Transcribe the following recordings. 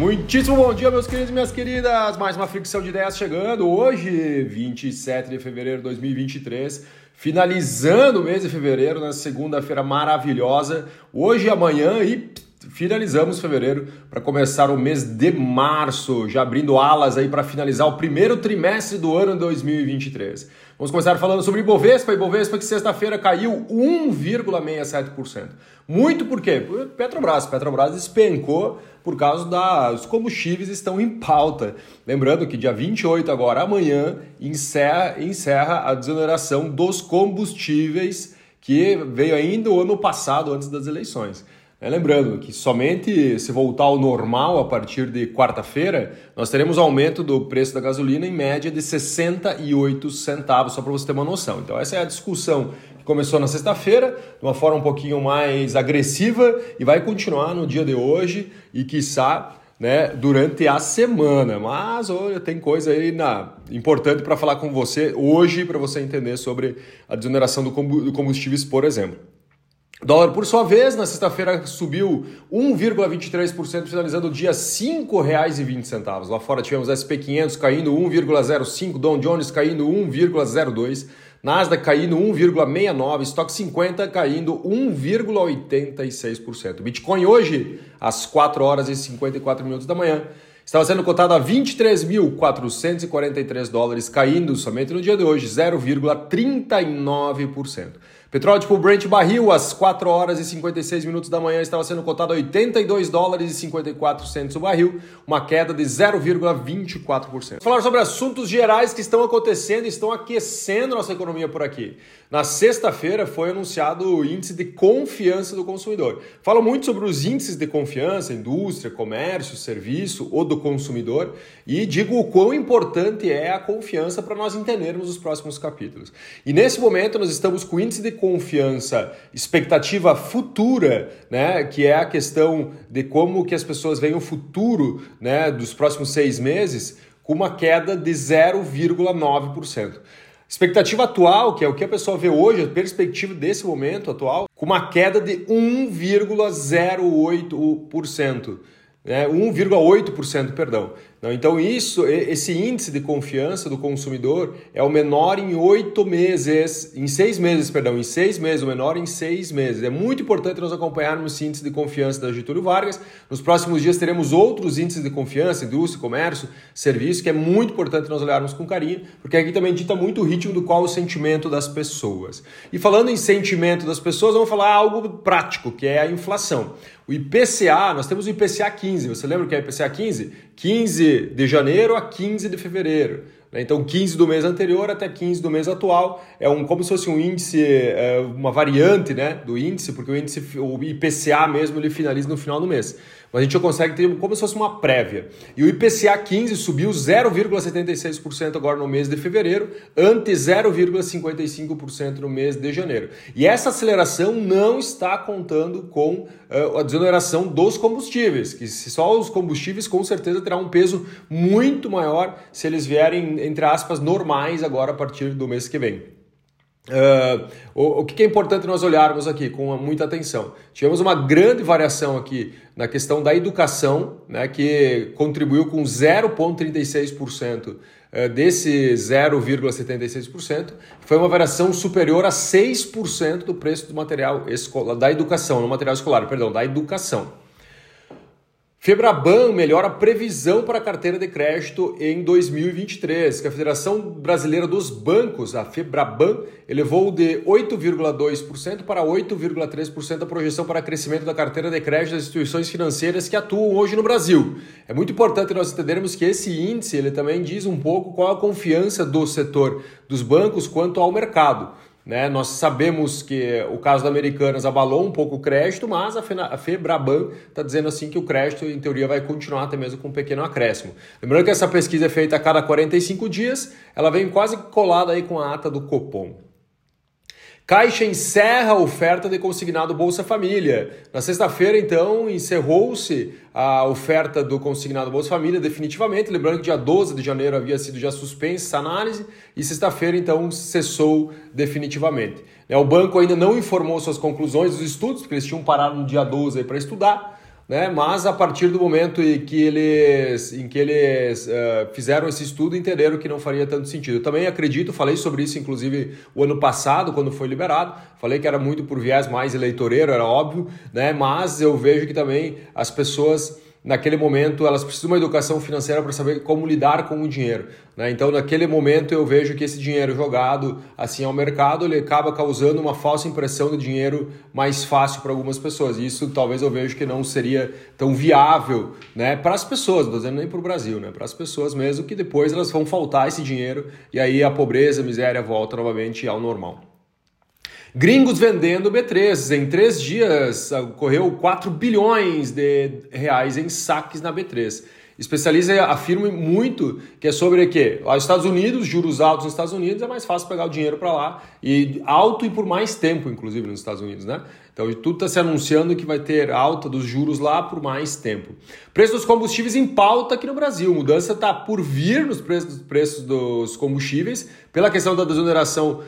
Muitíssimo bom dia, meus queridos e minhas queridas. Mais uma fricção de ideias chegando hoje, 27 de fevereiro de 2023. Finalizando o mês de fevereiro, na segunda-feira maravilhosa. Hoje amanhã e finalizamos fevereiro para começar o mês de março, já abrindo alas aí para finalizar o primeiro trimestre do ano 2023. Vamos começar falando sobre Ibovespa. Ibovespa que sexta-feira caiu 1,67%. Muito por quê? Por Petrobras. Petrobras despencou por causa dos combustíveis estão em pauta. Lembrando que dia 28 agora, amanhã, encerra, encerra a desoneração dos combustíveis que veio ainda o ano passado, antes das eleições. É, lembrando que somente se voltar ao normal a partir de quarta-feira, nós teremos aumento do preço da gasolina em média de 68 centavos, só para você ter uma noção. Então, essa é a discussão que começou na sexta-feira, de uma forma um pouquinho mais agressiva e vai continuar no dia de hoje e, quiçá, né, durante a semana. Mas olha, tem coisa aí na, importante para falar com você hoje, para você entender sobre a desoneração do combustíveis, por exemplo. Dólar, por sua vez, na sexta-feira subiu 1,23%, finalizando o dia R$ 5,20. Lá fora tivemos SP500 caindo 1,05%, Dow Jones caindo 1,02%, Nasdaq caindo 1,69%, Stock 50 caindo 1,86%. Bitcoin hoje, às 4 horas e 54 minutos da manhã, estava sendo cotado a 23.443 dólares, caindo somente no dia de hoje 0,39%. Petróleo tipo Brent barril às 4 horas e 56 minutos da manhã estava sendo cotado a 82 dólares e 54 centos o barril, uma queda de 0,24%. Falar sobre assuntos gerais que estão acontecendo e estão aquecendo nossa economia por aqui. Na sexta-feira foi anunciado o índice de confiança do consumidor. Falo muito sobre os índices de confiança, indústria, comércio, serviço ou do consumidor e digo o quão importante é a confiança para nós entendermos os próximos capítulos. E nesse momento nós estamos com o índice de confiança, expectativa futura, né, que é a questão de como que as pessoas veem o futuro né, dos próximos seis meses, com uma queda de 0,9%. Expectativa atual, que é o que a pessoa vê hoje, a perspectiva desse momento atual, com uma queda de 1,08%. Né? 1,8%, perdão. Então, isso, esse índice de confiança do consumidor é o menor em oito meses, em seis meses, perdão, em seis meses, o menor em seis meses. É muito importante nós acompanharmos esse índice de confiança da Getúlio Vargas. Nos próximos dias teremos outros índices de confiança, indústria, comércio, serviço, que é muito importante nós olharmos com carinho, porque aqui também dita muito o ritmo do qual o sentimento das pessoas. E falando em sentimento das pessoas, vamos falar algo prático, que é a inflação. O IPCA, nós temos o IPCA 15. Você lembra o que é o IPCA 15? 15 de janeiro a 15 de fevereiro. Né? Então, 15 do mês anterior até 15 do mês atual é um, como se fosse um índice, é, uma variante né, do índice, porque o índice, o IPCA mesmo, ele finaliza no final do mês mas a gente consegue ter como se fosse uma prévia. E o IPCA 15 subiu 0,76% agora no mês de fevereiro, ante 0,55% no mês de janeiro. E essa aceleração não está contando com uh, a desoneração dos combustíveis, que só os combustíveis com certeza terá um peso muito maior se eles vierem, entre aspas, normais agora a partir do mês que vem. Uh, o, o que é importante nós olharmos aqui com muita atenção? Tivemos uma grande variação aqui na questão da educação, né, que contribuiu com 0,36% ah, desse 0,76%, foi uma variação superior a 6% do preço do material escolar, da educação, no material escolar, perdão, da educação. Febraban melhora a previsão para a carteira de crédito em 2023, que a Federação Brasileira dos Bancos, a Febraban, elevou de 8,2% para 8,3% a projeção para crescimento da carteira de crédito das instituições financeiras que atuam hoje no Brasil. É muito importante nós entendermos que esse índice ele também diz um pouco qual a confiança do setor dos bancos quanto ao mercado. Né? Nós sabemos que o caso da Americanas abalou um pouco o crédito, mas a Febraban está dizendo assim que o crédito, em teoria, vai continuar até mesmo com um pequeno acréscimo. Lembrando que essa pesquisa é feita a cada 45 dias, ela vem quase colada aí com a ata do Copom. Caixa encerra a oferta de consignado Bolsa Família. Na sexta-feira, então, encerrou-se a oferta do consignado Bolsa Família definitivamente. Lembrando que dia 12 de janeiro havia sido já suspensa essa análise e sexta-feira, então, cessou definitivamente. Né, o banco ainda não informou suas conclusões dos estudos, porque eles tinham parado no dia 12 para estudar né? mas a partir do momento em que eles, em que eles uh, fizeram esse estudo, entenderam que não faria tanto sentido. Eu também acredito, falei sobre isso inclusive o ano passado, quando foi liberado, falei que era muito por viés mais eleitoreiro, era óbvio, né? mas eu vejo que também as pessoas naquele momento elas precisam de uma educação financeira para saber como lidar com o dinheiro. Né? Então, naquele momento, eu vejo que esse dinheiro jogado assim ao mercado ele acaba causando uma falsa impressão de dinheiro mais fácil para algumas pessoas. E isso talvez eu vejo que não seria tão viável né? para as pessoas, não dizendo nem para o Brasil, né? para as pessoas mesmo, que depois elas vão faltar esse dinheiro e aí a pobreza, a miséria volta novamente ao normal. Gringos vendendo B3. Em três dias, ocorreu 4 bilhões de reais em saques na B3. Especialistas afirmam muito que é sobre quê? Os Estados Unidos, juros altos nos Estados Unidos, é mais fácil pegar o dinheiro para lá. E alto e por mais tempo, inclusive, nos Estados Unidos, né? Então, tudo está se anunciando que vai ter alta dos juros lá por mais tempo. Preço dos combustíveis em pauta aqui no Brasil. Mudança está por vir nos preços, preços dos combustíveis, pela questão da desoneração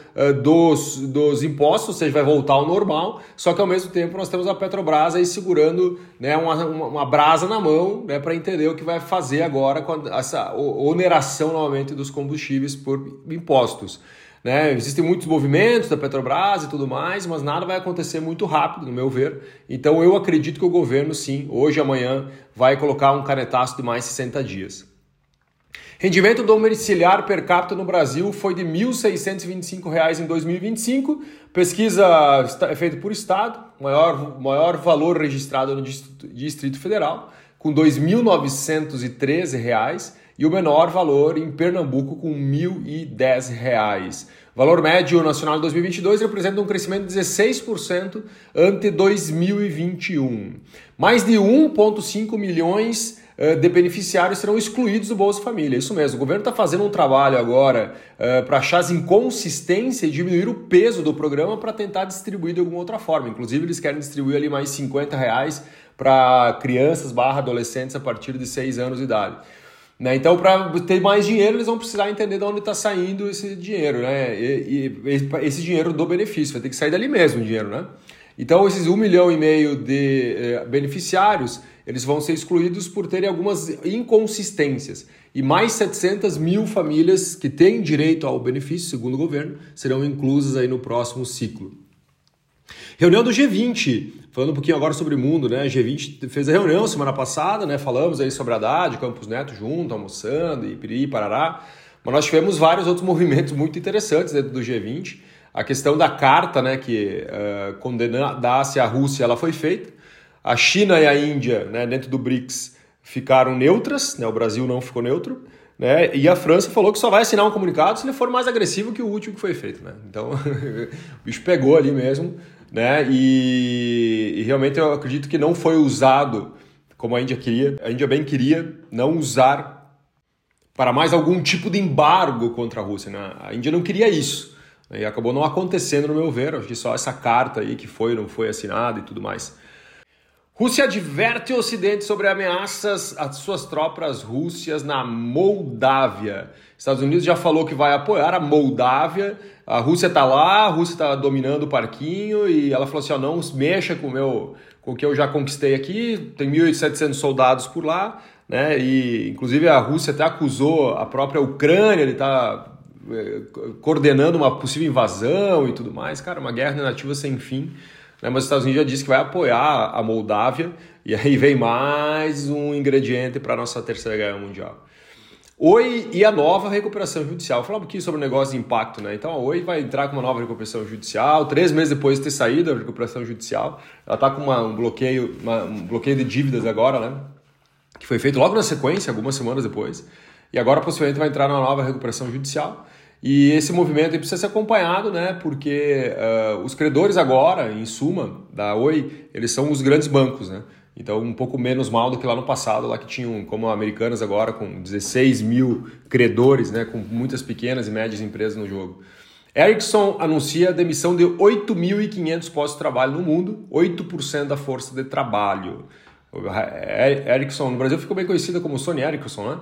dos, dos impostos, ou seja, vai voltar ao normal. Só que ao mesmo tempo nós temos a Petrobras aí segurando né, uma, uma, uma brasa na mão né, para entender o que vai fazer agora com essa oneração novamente dos combustíveis por impostos. Né? Existem muitos movimentos da Petrobras e tudo mais, mas nada vai acontecer muito rápido, no meu ver. Então eu acredito que o governo, sim, hoje e amanhã, vai colocar um canetaço de mais 60 dias. Rendimento domiciliar per capita no Brasil foi de R$ 1.625 em 2025. Pesquisa é feita por estado, maior, maior valor registrado no Distrito Federal, com R$ 2.913 e o menor valor em Pernambuco com R$ 1.010. Valor médio nacional de 2022 representa um crescimento de 16% ante 2021. Mais de 1,5 milhões eh, de beneficiários serão excluídos do Bolsa Família. Isso mesmo, o governo está fazendo um trabalho agora uh, para achar as inconsistências e diminuir o peso do programa para tentar distribuir de alguma outra forma. Inclusive, eles querem distribuir ali mais 50 reais para crianças barra adolescentes a partir de 6 anos de idade. Né? Então, para ter mais dinheiro, eles vão precisar entender de onde está saindo esse dinheiro, né? E, e, esse dinheiro do benefício, vai ter que sair dali mesmo o dinheiro, né? Então, esses um milhão e meio de eh, beneficiários, eles vão ser excluídos por terem algumas inconsistências. E mais 700 mil famílias que têm direito ao benefício, segundo o governo, serão inclusas aí no próximo ciclo. Reunião do G20, falando um pouquinho agora sobre o mundo, né? G20 fez a reunião semana passada, né? Falamos aí sobre a Haddad, Campos Neto junto, almoçando, e piriri, parará. Mas nós tivemos vários outros movimentos muito interessantes dentro do G20. A questão da carta, né, que uh, condenasse a Rússia, ela foi feita. A China e a Índia, né, dentro do BRICS, ficaram neutras, né? O Brasil não ficou neutro. Né? E a França falou que só vai assinar um comunicado se ele for mais agressivo que o último que foi feito. Né? Então, o bicho pegou ali mesmo né? E, e, realmente eu acredito que não foi usado como a Índia queria. A Índia bem queria não usar para mais algum tipo de embargo contra a Rússia. Né? A Índia não queria isso. E acabou não acontecendo, no meu ver. Acho que só essa carta aí que foi, não foi assinada e tudo mais. Rússia adverte o Ocidente sobre ameaças às suas tropas russas na Moldávia. Estados Unidos já falou que vai apoiar a Moldávia. A Rússia está lá, a Rússia está dominando o parquinho e ela falou assim: não mexa com o meu, com o que eu já conquistei aqui. Tem 1.700 soldados por lá, né? E inclusive a Rússia até acusou a própria Ucrânia, ele está é, coordenando uma possível invasão e tudo mais. Cara, uma guerra nativa sem fim. Né? Mas os Estados Unidos já disse que vai apoiar a Moldávia, e aí vem mais um ingrediente para a nossa terceira guerra mundial. Oi e a nova recuperação judicial. Falar um pouquinho sobre o negócio de impacto, né? Então a Oi vai entrar com uma nova recuperação judicial, três meses depois de ter saído da recuperação judicial. Ela está com uma, um, bloqueio, uma, um bloqueio de dívidas agora, né? Que foi feito logo na sequência, algumas semanas depois. E agora possivelmente vai entrar numa nova recuperação judicial. E esse movimento precisa ser acompanhado, né? Porque uh, os credores agora, em suma, da Oi, eles são os grandes bancos, né? Então, um pouco menos mal do que lá no passado, lá que tinham, como Americanas agora, com 16 mil credores, né? Com muitas pequenas e médias empresas no jogo. Ericsson anuncia a demissão de 8.500 postos de trabalho no mundo, 8% da força de trabalho. Ericsson no Brasil ficou bem conhecida como Sony Ericsson, né?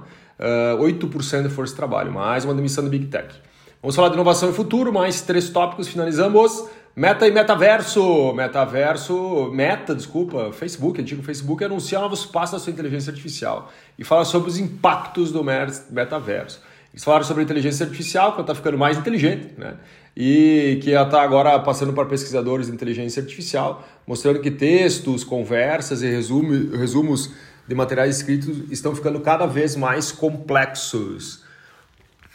Uh, 8% de força de trabalho, mais uma demissão do Big Tech. Vamos falar de inovação e futuro, mais três tópicos, finalizamos. Meta e metaverso, metaverso, meta, desculpa, Facebook, antigo Facebook, anuncia novos passos da sua inteligência artificial e fala sobre os impactos do metaverso. Eles falaram sobre inteligência artificial, que ela está ficando mais inteligente, né? E que ela está agora passando para pesquisadores de inteligência artificial, mostrando que textos, conversas e resumo, resumos de materiais escritos estão ficando cada vez mais complexos.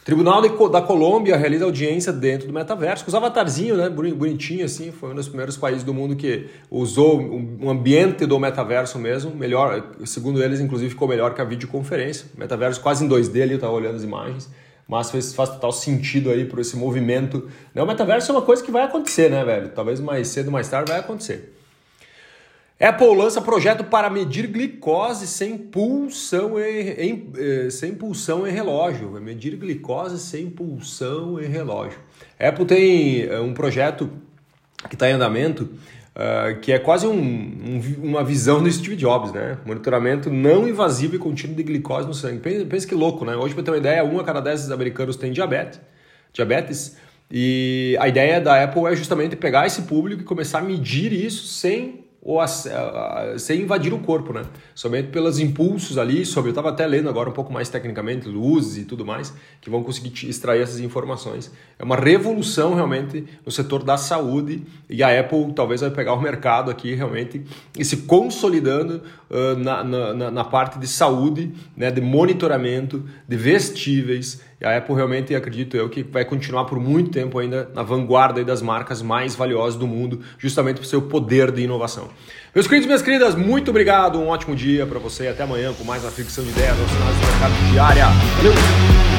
Tribunal da Colômbia realiza audiência dentro do metaverso, com os avatarzinhos, né? Bonitinho assim, foi um dos primeiros países do mundo que usou um ambiente do metaverso mesmo, melhor, segundo eles, inclusive ficou melhor que a videoconferência. Metaverso quase em 2D ali, eu estava olhando as imagens, mas faz, faz total sentido aí por esse movimento. Né? O metaverso é uma coisa que vai acontecer, né, velho? Talvez mais cedo mais tarde vai acontecer. Apple lança projeto para medir glicose sem pulsão e, em, eh, sem pulsão em relógio. Vai medir glicose sem pulsão em relógio. Apple tem eh, um projeto que está em andamento uh, que é quase um, um, uma visão do Steve Jobs, né? Monitoramento não invasivo e contínuo de glicose no sangue. Pensa, pensa que louco, né? Hoje, para ter uma ideia, um a cada dez americanos tem diabetes. diabetes e a ideia da Apple é justamente pegar esse público e começar a medir isso sem ou a, a, sem invadir o corpo, né? Somente pelos impulsos ali, sobre, eu estava até lendo agora um pouco mais tecnicamente, luzes e tudo mais, que vão conseguir extrair essas informações. É uma revolução realmente no setor da saúde e a Apple talvez vai pegar o mercado aqui realmente e se consolidando uh, na, na, na, parte de saúde, né, de monitoramento, de vestíveis. E a Apple realmente, acredito eu, que vai continuar por muito tempo ainda na vanguarda das marcas mais valiosas do mundo, justamente por seu poder de inovação. Meus queridos e minhas queridas, muito obrigado, um ótimo dia para você. Até amanhã com mais uma ficção de ideias relacionadas ao mercado diária. Valeu!